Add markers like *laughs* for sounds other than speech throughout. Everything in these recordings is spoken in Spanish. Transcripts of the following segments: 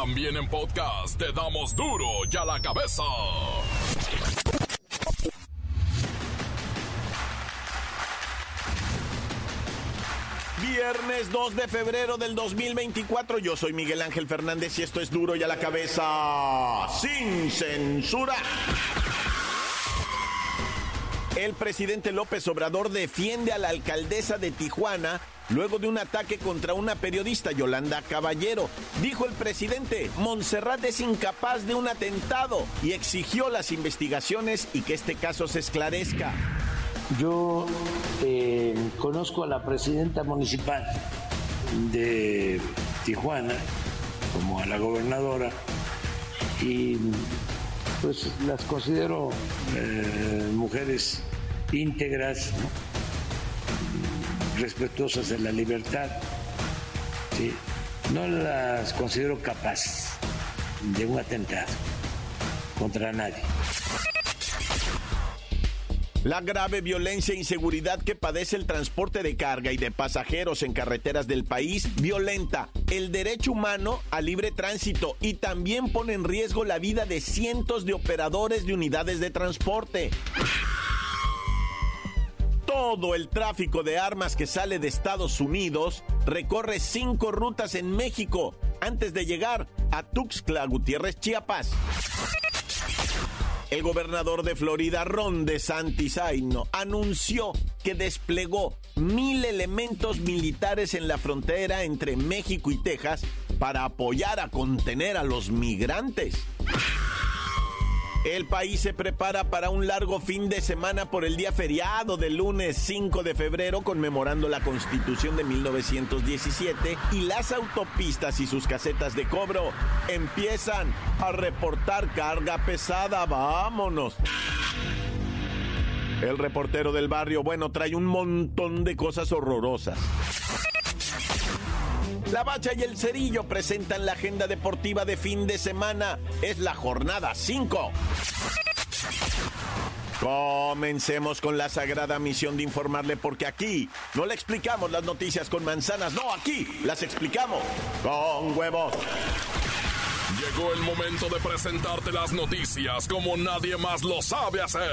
También en podcast te damos duro y a la cabeza. Viernes 2 de febrero del 2024, yo soy Miguel Ángel Fernández y esto es duro y a la cabeza sin censura. El presidente López Obrador defiende a la alcaldesa de Tijuana luego de un ataque contra una periodista, Yolanda Caballero. Dijo el presidente, Montserrat es incapaz de un atentado y exigió las investigaciones y que este caso se esclarezca. Yo eh, conozco a la presidenta municipal de Tijuana, como a la gobernadora, y pues las considero eh, mujeres íntegras, respetuosas de la libertad. No las considero capaces de un atentado contra nadie. La grave violencia e inseguridad que padece el transporte de carga y de pasajeros en carreteras del país violenta el derecho humano a libre tránsito y también pone en riesgo la vida de cientos de operadores de unidades de transporte todo el tráfico de armas que sale de Estados Unidos recorre cinco rutas en México antes de llegar a Tuxtla Gutiérrez, Chiapas. El gobernador de Florida, Ron DeSantis anunció que desplegó mil elementos militares en la frontera entre México y Texas para apoyar a contener a los migrantes. El país se prepara para un largo fin de semana por el día feriado del lunes 5 de febrero conmemorando la constitución de 1917 y las autopistas y sus casetas de cobro empiezan a reportar carga pesada. Vámonos. El reportero del barrio, bueno, trae un montón de cosas horrorosas. La Bacha y el Cerillo presentan la agenda deportiva de fin de semana. Es la jornada 5. Comencemos con la sagrada misión de informarle porque aquí no le explicamos las noticias con manzanas, no, aquí las explicamos con huevos. Llegó el momento de presentarte las noticias como nadie más lo sabe hacer.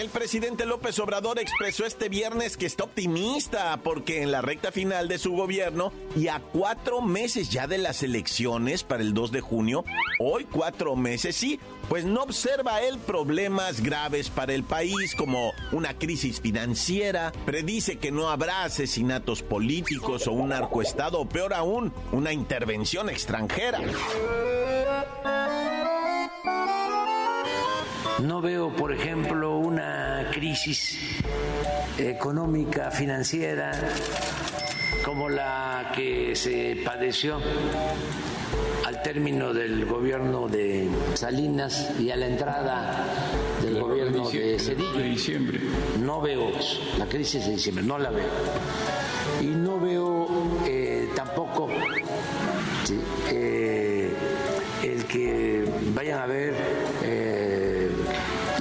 El presidente López Obrador expresó este viernes que está optimista porque en la recta final de su gobierno y a cuatro meses ya de las elecciones para el 2 de junio, hoy cuatro meses sí, pues no observa él problemas graves para el país como una crisis financiera, predice que no habrá asesinatos políticos o un narcoestado o peor aún, una intervención extranjera. No veo, por ejemplo, una crisis económica, financiera, como la que se padeció al término del gobierno de Salinas y a la entrada del gobierno de Cedillo. De diciembre. No veo la crisis de diciembre, no la veo. Y no veo eh, tampoco eh,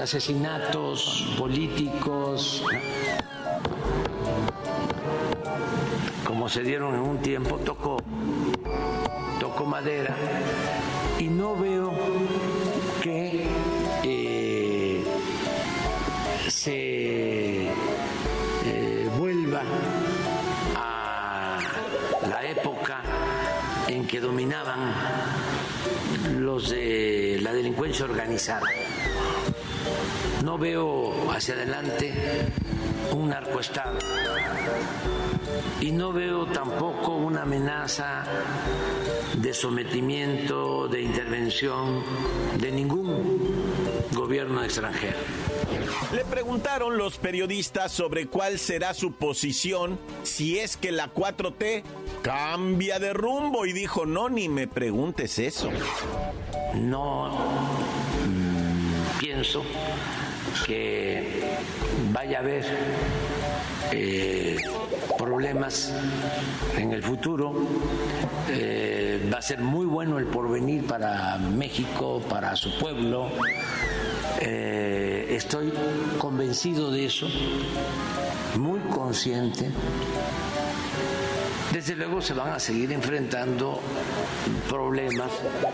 asesinatos políticos, como se dieron en un tiempo, tocó, tocó madera, y no veo que eh, se eh, vuelva a la época en que dominaban los de la delincuencia organizada. No veo hacia adelante un narcoestado y no veo tampoco una amenaza de sometimiento, de intervención de ningún gobierno extranjero. Le preguntaron los periodistas sobre cuál será su posición si es que la 4T cambia de rumbo y dijo, no, ni me preguntes eso. No mm, pienso que vaya a haber eh, problemas en el futuro. Eh, va a ser muy bueno el porvenir para México, para su pueblo. Eh, estoy convencido de eso, muy consciente. Desde luego se van a seguir enfrentando problemas,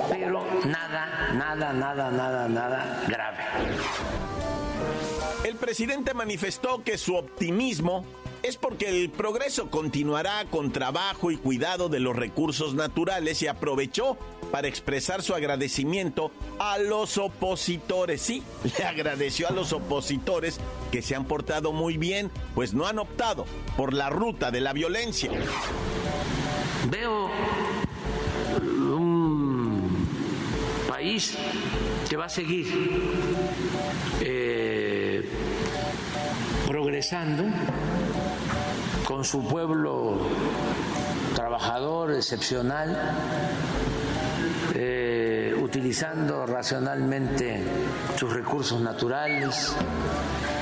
pero nada, nada, nada, nada, nada grave. El presidente manifestó que su optimismo es porque el progreso continuará con trabajo y cuidado de los recursos naturales y aprovechó para expresar su agradecimiento a los opositores. Sí, *laughs* le agradeció a los opositores que se han portado muy bien, pues no han optado por la ruta de la violencia. Veo un país que va a seguir eh, progresando con su pueblo trabajador, excepcional, eh, utilizando racionalmente sus recursos naturales,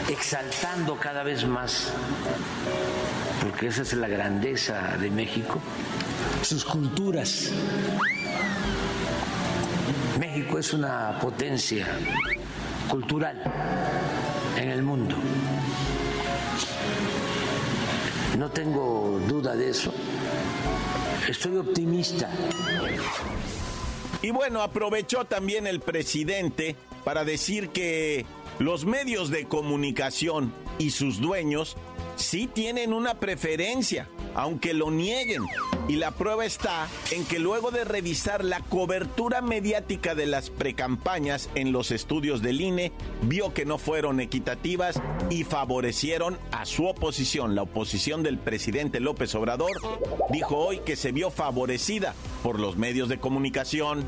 exaltando cada vez más, porque esa es la grandeza de México, sus culturas. México es una potencia cultural en el mundo. No tengo duda de eso. Estoy optimista. Y bueno, aprovechó también el presidente para decir que los medios de comunicación y sus dueños sí tienen una preferencia, aunque lo nieguen. Y la prueba está en que luego de revisar la cobertura mediática de las precampañas en los estudios del INE, vio que no fueron equitativas y favorecieron a su oposición. La oposición del presidente López Obrador dijo hoy que se vio favorecida por los medios de comunicación.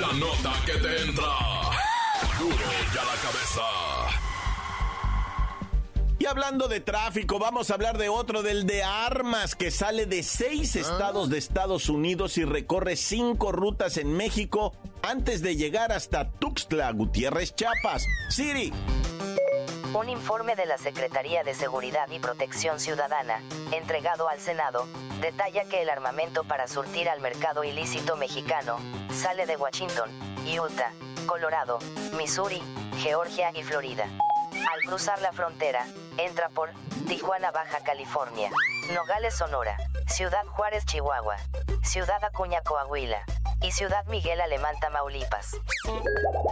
La nota que te entra. Duro ya la cabeza. Y hablando de tráfico, vamos a hablar de otro, del de armas, que sale de seis estados de Estados Unidos y recorre cinco rutas en México antes de llegar hasta Tuxtla Gutiérrez, Chiapas. Siri. Un informe de la Secretaría de Seguridad y Protección Ciudadana, entregado al Senado, detalla que el armamento para surtir al mercado ilícito mexicano sale de Washington, Utah, Colorado, Missouri, Georgia y Florida. Al cruzar la frontera, entra por Tijuana, Baja California, Nogales, Sonora, Ciudad Juárez, Chihuahua, Ciudad Acuña, Coahuila y Ciudad Miguel Alemán, Tamaulipas.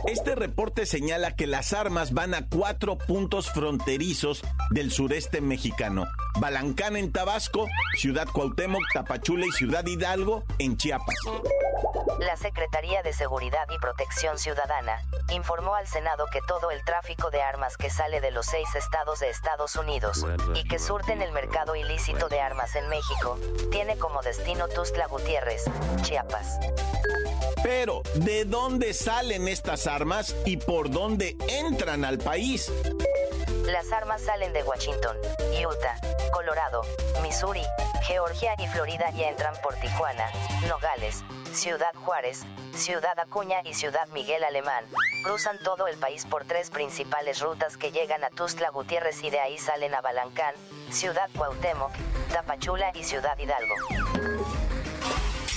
Este reporte señala que las armas van a cuatro puntos fronterizos del sureste mexicano. Balancán en Tabasco, Ciudad Cuauhtémoc, Tapachula y Ciudad Hidalgo en Chiapas. La Secretaría de Seguridad y Protección Ciudadana informó al Senado que todo el tráfico de armas que sale de los seis estados de Estados Unidos y que surten el mercado ilícito de armas en México tiene como destino Tustla Gutiérrez, Chiapas. Pero, ¿de dónde salen estas armas y por dónde entran al país? Las armas salen de Washington, Utah, Colorado, Missouri, Georgia y Florida y entran por Tijuana, Nogales, Ciudad Juárez, Ciudad Acuña y Ciudad Miguel Alemán. Cruzan todo el país por tres principales rutas que llegan a Tustla Gutiérrez y de ahí salen a Balancán, Ciudad Cuauhtémoc, Tapachula y Ciudad Hidalgo.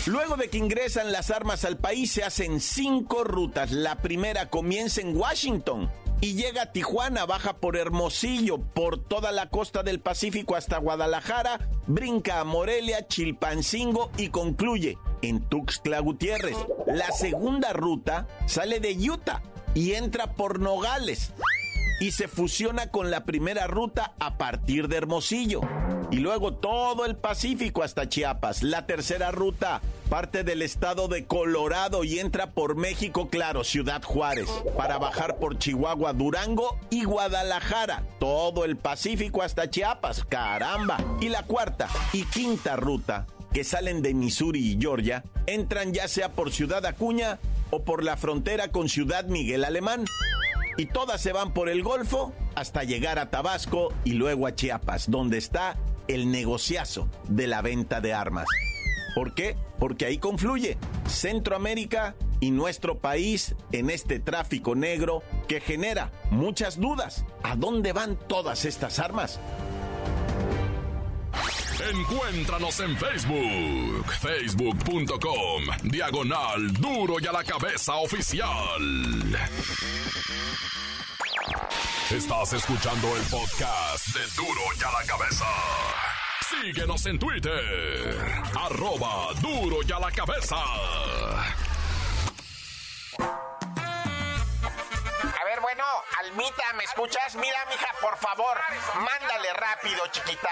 Luego de que ingresan las armas al país se hacen cinco rutas. La primera comienza en Washington y llega a Tijuana, baja por Hermosillo, por toda la costa del Pacífico hasta Guadalajara, brinca a Morelia, Chilpancingo y concluye en Tuxtla Gutiérrez. La segunda ruta sale de Utah y entra por Nogales y se fusiona con la primera ruta a partir de Hermosillo. Y luego todo el Pacífico hasta Chiapas. La tercera ruta parte del estado de Colorado y entra por México, claro, Ciudad Juárez, para bajar por Chihuahua, Durango y Guadalajara. Todo el Pacífico hasta Chiapas, caramba. Y la cuarta y quinta ruta que salen de Missouri y Georgia entran ya sea por Ciudad Acuña o por la frontera con Ciudad Miguel Alemán. y todas se van por el Golfo hasta llegar a Tabasco y luego a Chiapas, donde está el negociazo de la venta de armas. ¿Por qué? Porque ahí confluye Centroamérica y nuestro país en este tráfico negro que genera muchas dudas. ¿A dónde van todas estas armas? Encuéntranos en Facebook, facebook.com, diagonal duro y a la cabeza oficial. Estás escuchando el podcast de duro y a la cabeza. Síguenos en Twitter, arroba duro y a la cabeza. A ver, bueno, Almita, ¿me escuchas? Mira, mija, por favor, mándale rápido, chiquita,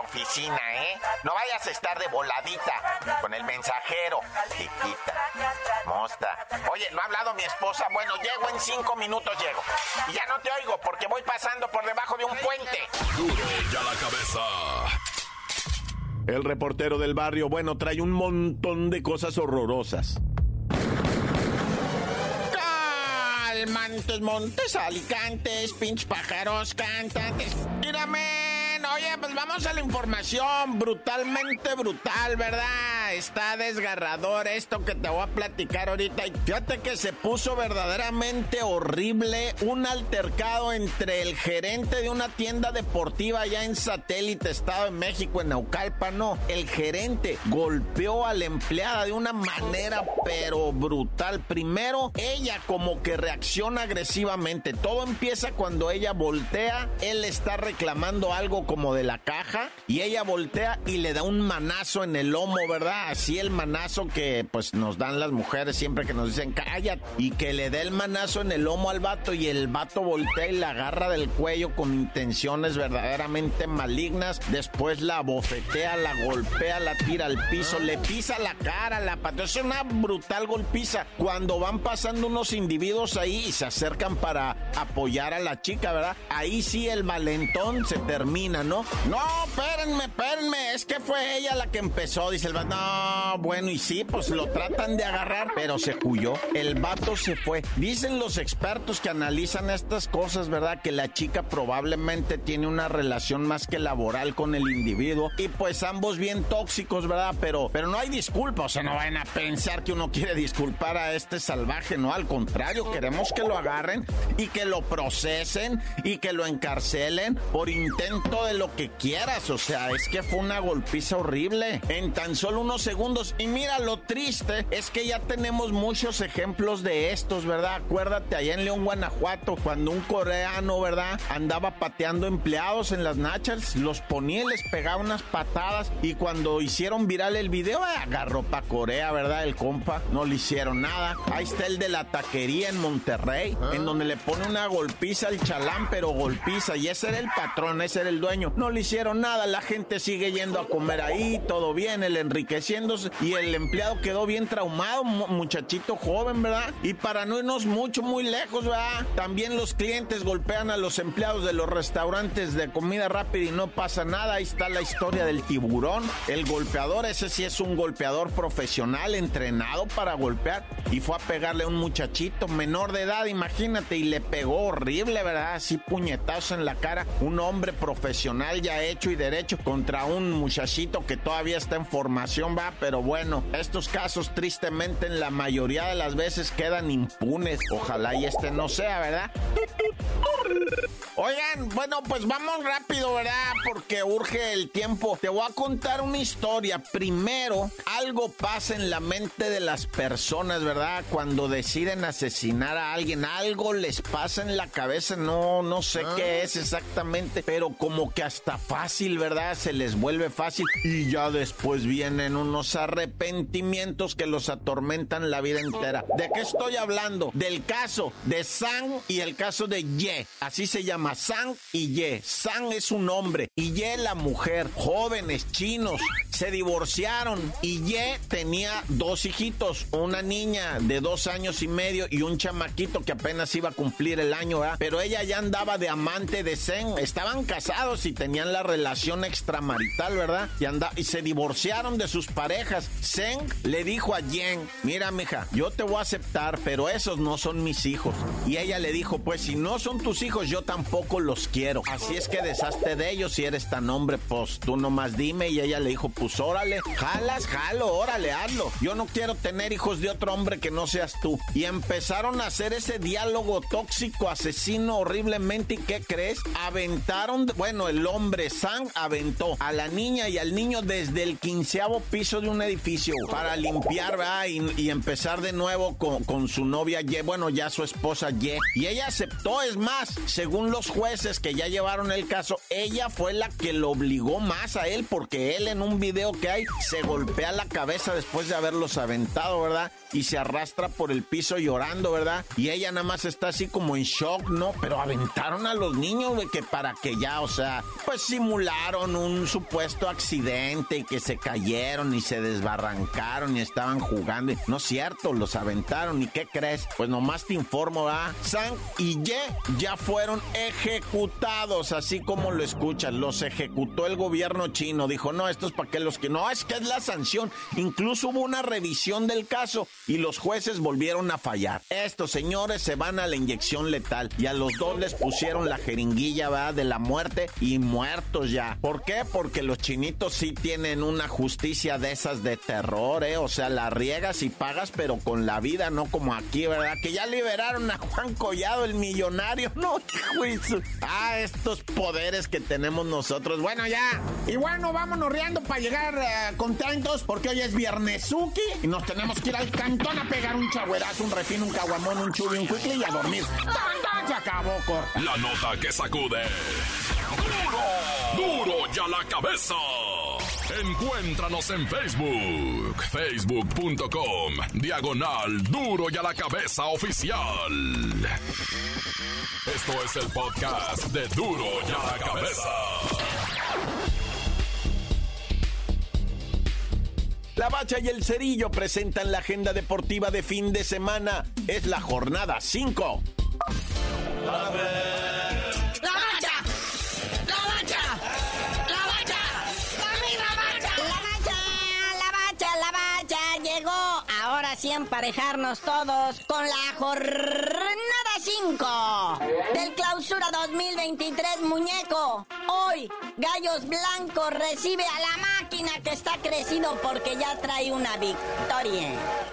oficina, ¿eh? No vayas a estar de voladita con el mensajero, chiquita. Mosta. Oye, ¿no ha hablado mi esposa? Bueno, llego en cinco minutos, llego. Y ya no te oigo porque voy pasando por debajo de un puente. Duro y a la cabeza. El reportero del barrio, bueno, trae un montón de cosas horrorosas. Calmantes, montes, alicantes, pinches pájaros, cantantes. Mírame, oye, pues vamos a la información. Brutalmente brutal, ¿verdad? Está desgarrador esto que te voy a platicar ahorita. Y fíjate que se puso verdaderamente horrible un altercado entre el gerente de una tienda deportiva allá en Satélite, Estado de México, en Naucalpan, no. El gerente golpeó a la empleada de una manera pero brutal. Primero, ella como que reacciona agresivamente. Todo empieza cuando ella voltea, él está reclamando algo como de la caja y ella voltea y le da un manazo en el lomo, ¿verdad? Así el manazo que pues nos dan las mujeres siempre que nos dicen cállate y que le dé el manazo en el lomo al vato y el vato voltea y la agarra del cuello con intenciones verdaderamente malignas. Después la bofetea, la golpea, la tira al piso, le pisa la cara, la patea. Es una brutal golpiza. Cuando van pasando unos individuos ahí y se acercan para apoyar a la chica, ¿verdad? Ahí sí el valentón se termina, ¿no? No, espérenme, espérenme, es que fue ella la que empezó, dice el vato. No, bueno, y sí, pues lo tratan de agarrar, pero se huyó. El vato se fue. Dicen los expertos que analizan estas cosas, ¿verdad? Que la chica probablemente tiene una relación más que laboral con el individuo y pues ambos bien tóxicos, ¿verdad? Pero, pero no hay disculpa, o sea, no vayan a pensar que uno quiere disculpar a este salvaje, no, al contrario, queremos que lo agarren y que lo procesen y que lo encarcelen por intento de lo que quieras, o sea, es que fue una golpiza horrible en tan solo unos segundos. Y mira, lo triste es que ya tenemos muchos ejemplos de estos, ¿verdad? Acuérdate allá en León, Guanajuato, cuando un coreano, ¿verdad? Andaba pateando empleados en las nachas, los ponía y les pegaba unas patadas. Y cuando hicieron viral el video, eh, agarró pa' Corea, ¿verdad? El compa, no le hicieron nada. Ahí está el de la taquería en Monterrey, en donde le pone una golpiza al chalán, pero golpiza. Y ese era el patrón, ese era el dueño. No le hicieron nada, la gente sigue yendo a comer ahí, todo bien, el Y el empleado quedó bien traumado, mu- muchachito joven, ¿verdad? Y para no irnos mucho, muy lejos, ¿verdad? También los clientes golpean a los empleados de los restaurantes de comida rápida y no pasa nada. Ahí está la historia del tiburón. El golpeador, ese sí es un golpeador profesional, entrenado para golpear. Y fue a pegarle a un muchachito menor de edad, imagínate, y le pegó horrible, ¿verdad? Así puñetazo en la cara. Un hombre profesional ya hecho y derecho contra un muchachito que todavía está en formación, va. Pero bueno, estos casos tristemente en la mayoría de las veces quedan impunes. Ojalá y este no sea, ¿verdad? Oigan, bueno, pues vamos rápido, ¿verdad? Porque urge el tiempo. Te voy a contar una historia. Primero, algo pasa en la mente de las personas, ¿verdad? Cuando deciden asesinar a alguien, algo les pasa en la cabeza. No, no sé qué es exactamente, pero como que hasta fácil, ¿verdad? Se les vuelve fácil y ya después vienen unos arrepentimientos que los atormentan la vida entera. ¿De qué estoy hablando? Del caso de Sang y el caso de Ye. Así se llama Sang y Ye. Sang es un hombre y Ye la mujer. Jóvenes chinos se divorciaron y Ye tenía dos hijitos, una niña de dos años y medio y un chamaquito que apenas iba a cumplir el año, ¿verdad? Pero ella ya andaba de amante de Zen. Estaban casados y tenían la relación extramarital, ¿verdad? Y, y se divorciaron de sus parejas. Zen le dijo a Yen, mira, mija, yo te voy a aceptar, pero esos no son mis hijos. Y ella le dijo, pues si no son tus hijos, yo tampoco los quiero. Así es que deshazte de ellos si eres tan hombre, pues tú nomás dime. Y ella le dijo, pues órale, jalas, jalo, órale, hazlo. Yo no quiero tener hijos de otro hombre que no seas tú. Y empezaron a hacer ese diálogo tóxico, asesino horriblemente. ¿Y qué crees? Aventaron, bueno, el hombre San aventó a la niña y al niño desde el quinceavo piso de un edificio para limpiar. Y, empezar de nuevo con, con su novia, Ye, bueno, ya su esposa Ye. Y ella aceptó, es más, según los jueces que ya llevaron el caso, ella fue la que lo obligó más a él porque él en un video que hay se golpea la cabeza después de haberlos aventado, ¿verdad? Y se arrastra por el piso llorando, ¿verdad? Y ella nada más está así como en shock, ¿no? Pero aventaron a los niños, güey, que para que ya, o sea, pues simularon un supuesto accidente y que se cayeron y se desbarrancaron y estaban jugando. No es cierto, los aventaron. ¿Y qué crees? Pues nomás te informo, ¿verdad? San y Ye ya fueron ejecutados, así como lo escuchas. Los ejecutó el gobierno chino. Dijo, no, esto es para que los que no, es que es la sanción. Incluso hubo una revisión del caso y los jueces volvieron a fallar. Estos señores se van a la inyección letal y a los dos les pusieron la jeringuilla. De la muerte y muertos ya. ¿Por qué? Porque los chinitos sí tienen una justicia de esas de terror, ¿eh? O sea, la riegas y pagas, pero con la vida, no como aquí, ¿verdad? Que ya liberaron a Juan Collado, el millonario. *laughs* No, juicio. *laughs* Ah, estos poderes que tenemos nosotros. Bueno, ya. Y bueno, vámonos riendo para llegar eh, contentos porque hoy es Viernesuki y nos tenemos que ir al cantón a pegar un chagüerazo, un refino, un caguamón, un chubi, un quickly y a dormir. ¡Tan, Se acabó, corta. La nota que sacude. ¡Duro! ¡Duro ya la cabeza! Encuéntranos en Facebook, facebook.com, diagonal duro y a la cabeza oficial. Esto es el podcast de duro y a la cabeza. La Bacha y el Cerillo presentan la agenda deportiva de fin de semana. Es la jornada 5. Así emparejarnos todos con la jornada 5 del clausura 2023 muñeco. Hoy Gallos Blancos recibe a la máquina que está crecido porque ya trae una victoria.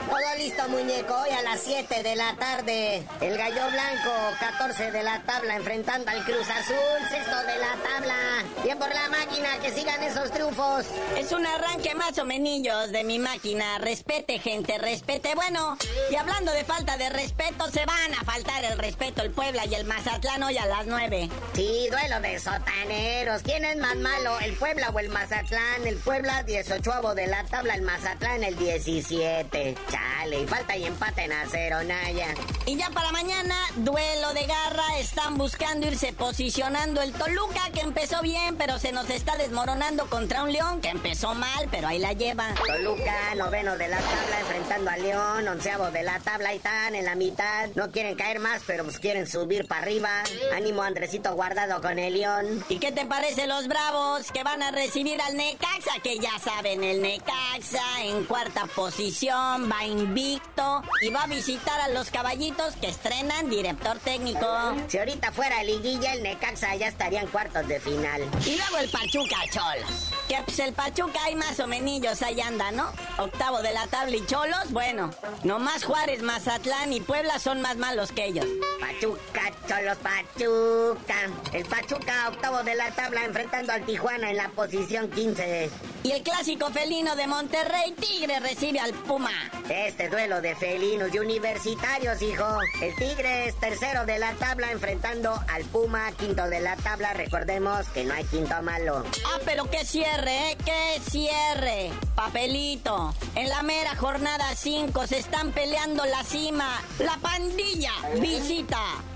Todo listo muñeco, hoy a las 7 de la tarde. El Gallo Blanco, 14 de la tabla enfrentando al Cruz Azul, sexto de la tabla. Bien por la máquina, que sigan esos triunfos. Es un arranque más o menos de mi máquina. Respete gente, respete. Bueno, y hablando de falta de respeto, se van a faltar el respeto el Puebla y el Mazatlán hoy a las 9. Sí, duelo de sotaneros. ¿Quién es más malo, el Puebla o el Mazatlán? El Puebla 18 de la tabla, el Mazatlán el 17. Chale, y falta y empate en acero, Naya. Y ya para mañana, duelo de garra. Están buscando irse posicionando el Toluca, que empezó bien, pero se nos está desmoronando contra un León, que empezó mal, pero ahí la lleva. Toluca, noveno de la tabla, enfrentando a León, onceavo de la tabla, y están en la mitad. No quieren caer más, pero pues quieren subir para arriba. Ánimo Andresito guardado con el León. ¿Y qué te parece los bravos que van a recibir al Necaxa? porque ya saben, el Necaxa en cuarta posición, va invicto y va a visitar a los caballitos que estrenan director técnico. Si ahorita fuera liguilla, el Necaxa ya estaría en cuartos de final. Y luego el Pachuca Cholos. Que pues el Pachuca hay más o menos ahí anda, ¿no? Octavo de la tabla y Cholos, bueno, nomás Juárez, Mazatlán y Puebla son más malos que ellos. Pachuca, Cholos, Pachuca. El Pachuca octavo de la tabla enfrentando al Tijuana en la posición 15. Y el clásico felino de Monterrey, Tigre recibe al Puma. Este duelo de felinos y universitarios, hijo. El Tigre es tercero de la tabla enfrentando al Puma, quinto de la tabla. Recordemos que no hay quinto malo. Ah, pero qué cierre, ¿eh? ¡Qué cierre! Papelito. En la mera jornada 5 se están peleando la cima. La pandilla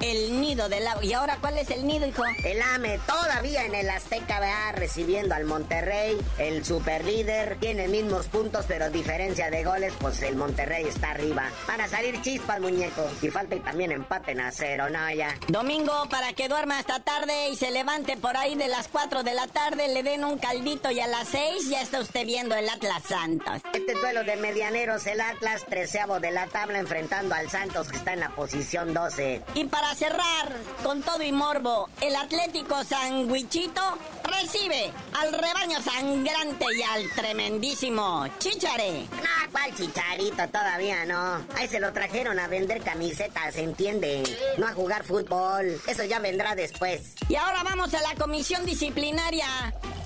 el nido del agua. ¿Y ahora cuál es el nido, hijo? El AME todavía en el Azteca va recibiendo al Monterrey. El super líder tiene mismos puntos, pero diferencia de goles, pues el Monterrey está arriba. Para salir chispas, muñeco. Y falta y también empaten a cero, ¿no? Ya. Domingo para que duerma hasta tarde y se levante por ahí de las 4 de la tarde, le den un caldito y a las 6 ya está usted viendo el Atlas Santos. Este duelo de medianeros, el Atlas treceavo de la tabla enfrentando al Santos que está en la posición 12. Y para cerrar con todo y morbo, el Atlético Sanguichito recibe al rebaño sangrante y al tremendísimo Chichare. Ah, ¿cuál chicharito? Todavía no. Ahí se lo trajeron a vender camisetas, ¿entiende? No a jugar fútbol. Eso ya vendrá después. Y ahora vamos a la comisión disciplinaria.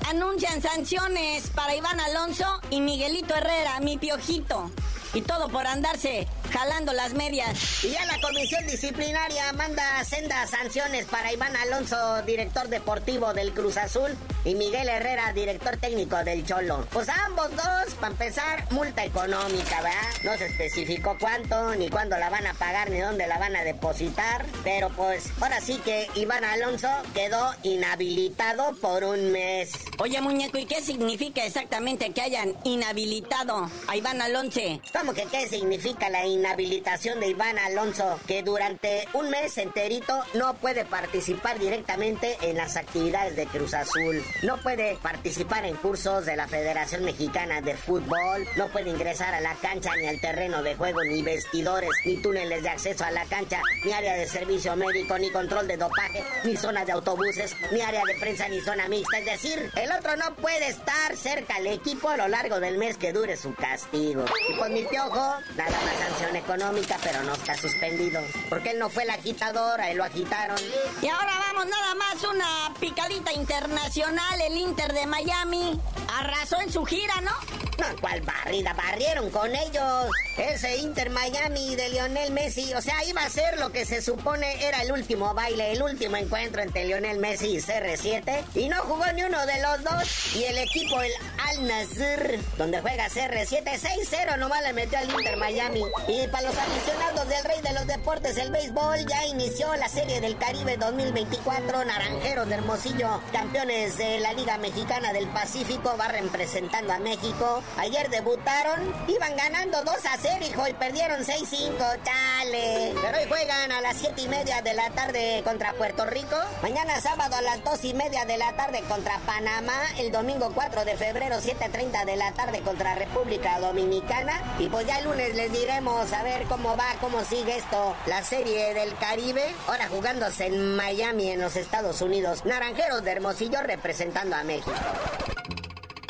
Anuncian sanciones para Iván Alonso y Miguelito Herrera, mi piojito. Y todo por andarse jalando las medias. Y ya la comisión disciplinaria manda sendas sanciones para Iván Alonso, director deportivo del Cruz Azul, y Miguel Herrera, director técnico del Cholo. Pues a ambos dos, para empezar, multa económica, ¿verdad? No se especificó cuánto, ni cuándo la van a pagar, ni dónde la van a depositar. Pero pues, ahora sí que Iván Alonso quedó inhabilitado por un mes. Oye, muñeco, ¿y qué significa exactamente que hayan inhabilitado a Iván Alonso? ¿Cómo que qué significa la inhabilitación de Iván Alonso? Que durante un mes enterito no puede participar directamente en las actividades de Cruz Azul. No puede participar en cursos de la Federación Mexicana de Fútbol. No puede ingresar a la cancha ni al terreno de juego, ni vestidores, ni túneles de acceso a la cancha, ni área de servicio médico, ni control de dopaje, ni zona de autobuses, ni área de prensa, ni zona mixta. Es decir, el otro no puede estar cerca al equipo a lo largo del mes que dure su castigo. Y pues mi piojo, nada más económica, pero no está suspendido. Porque él no fue el agitador, a él lo agitaron. Y ahora vamos nada más una picadita internacional. El Inter de Miami arrasó en su gira, ¿no? No, ¿cuál barrida? Barrieron con ellos. Ese Inter Miami de Lionel Messi. O sea, iba a ser lo que se supone era el último baile, el último encuentro entre Lionel Messi y CR7. Y no jugó ni uno de los dos. Y el equipo, el Al Nasr, donde juega CR7, 6-0 nomás le metió al Inter Miami. Y para los aficionados del rey de los deportes, el béisbol, ya inició la Serie del Caribe 2024. Naranjeros de Hermosillo, campeones de la Liga Mexicana del Pacífico, va representando a México. Ayer debutaron, iban ganando 2 a 0, hijo, y perdieron 6-5, chale. Pero hoy juegan a las 7 y media de la tarde contra Puerto Rico. Mañana sábado a las 2 y media de la tarde contra Panamá. El domingo 4 de febrero, 7.30 de la tarde contra República Dominicana. Y pues ya el lunes les diremos a ver cómo va, cómo sigue esto. La serie del Caribe, ahora jugándose en Miami, en los Estados Unidos. Naranjeros de Hermosillo representando a México.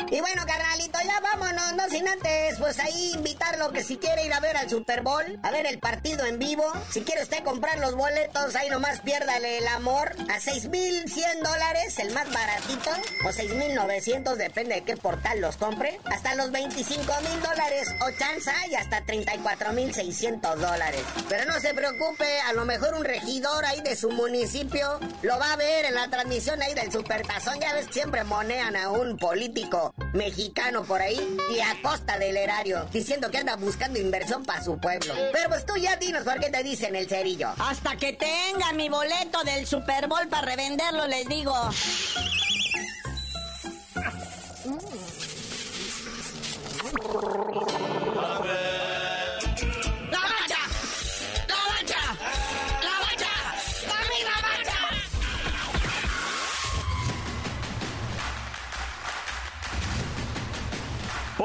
Y bueno, carnalito, ya vámonos, no sin antes, pues ahí invitarlo que si quiere ir a ver al Super Bowl, a ver el partido en vivo. Si quiere usted comprar los boletos, ahí nomás piérdale el amor. A 6,100 dólares, el más baratito, o 6,900, depende de qué portal los compre. Hasta los 25 mil dólares, o chanza, y hasta 34,600 dólares. Pero no se preocupe, a lo mejor un regidor ahí de su municipio lo va a ver en la transmisión ahí del Super Tazón. Ya ves, siempre monean a un político mexicano por ahí y a costa del erario, diciendo que anda buscando inversión para su pueblo. Pero pues tú ya dinos por qué te dicen el cerillo. Hasta que tenga mi boleto del Super Bowl para revenderlo, les digo. *laughs*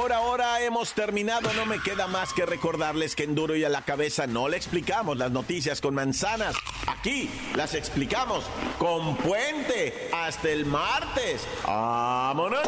Por ahora hemos terminado, no me queda más que recordarles que en Duro y a la cabeza no le explicamos las noticias con manzanas. Aquí las explicamos con puente. Hasta el martes. ¡Vámonos!